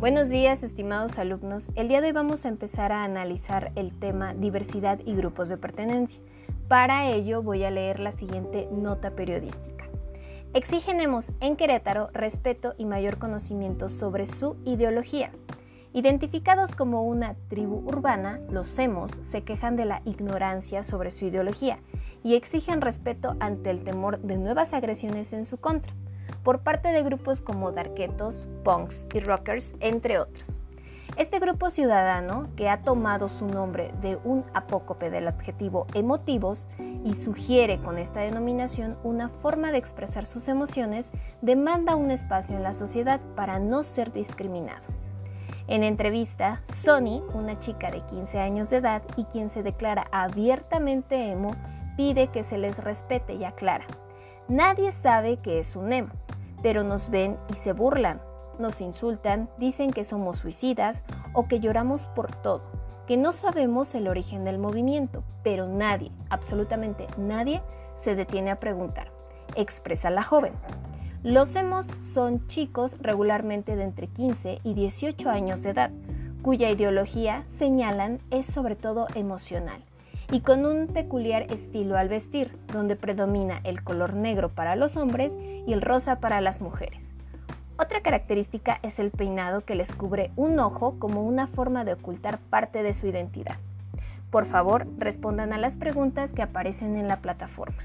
Buenos días, estimados alumnos. El día de hoy vamos a empezar a analizar el tema diversidad y grupos de pertenencia. Para ello voy a leer la siguiente nota periodística. Exigenemos en Querétaro respeto y mayor conocimiento sobre su ideología. Identificados como una tribu urbana, los hemos se quejan de la ignorancia sobre su ideología y exigen respeto ante el temor de nuevas agresiones en su contra por parte de grupos como darketos, punks y rockers, entre otros. Este grupo ciudadano, que ha tomado su nombre de un apócope del adjetivo emotivos y sugiere con esta denominación una forma de expresar sus emociones, demanda un espacio en la sociedad para no ser discriminado. En entrevista, Sony, una chica de 15 años de edad y quien se declara abiertamente emo, pide que se les respete y aclara. Nadie sabe que es un emo, pero nos ven y se burlan, nos insultan, dicen que somos suicidas o que lloramos por todo, que no sabemos el origen del movimiento, pero nadie, absolutamente nadie, se detiene a preguntar, expresa la joven. Los hemos son chicos regularmente de entre 15 y 18 años de edad, cuya ideología, señalan, es sobre todo emocional y con un peculiar estilo al vestir, donde predomina el color negro para los hombres y el rosa para las mujeres. Otra característica es el peinado que les cubre un ojo como una forma de ocultar parte de su identidad. Por favor, respondan a las preguntas que aparecen en la plataforma.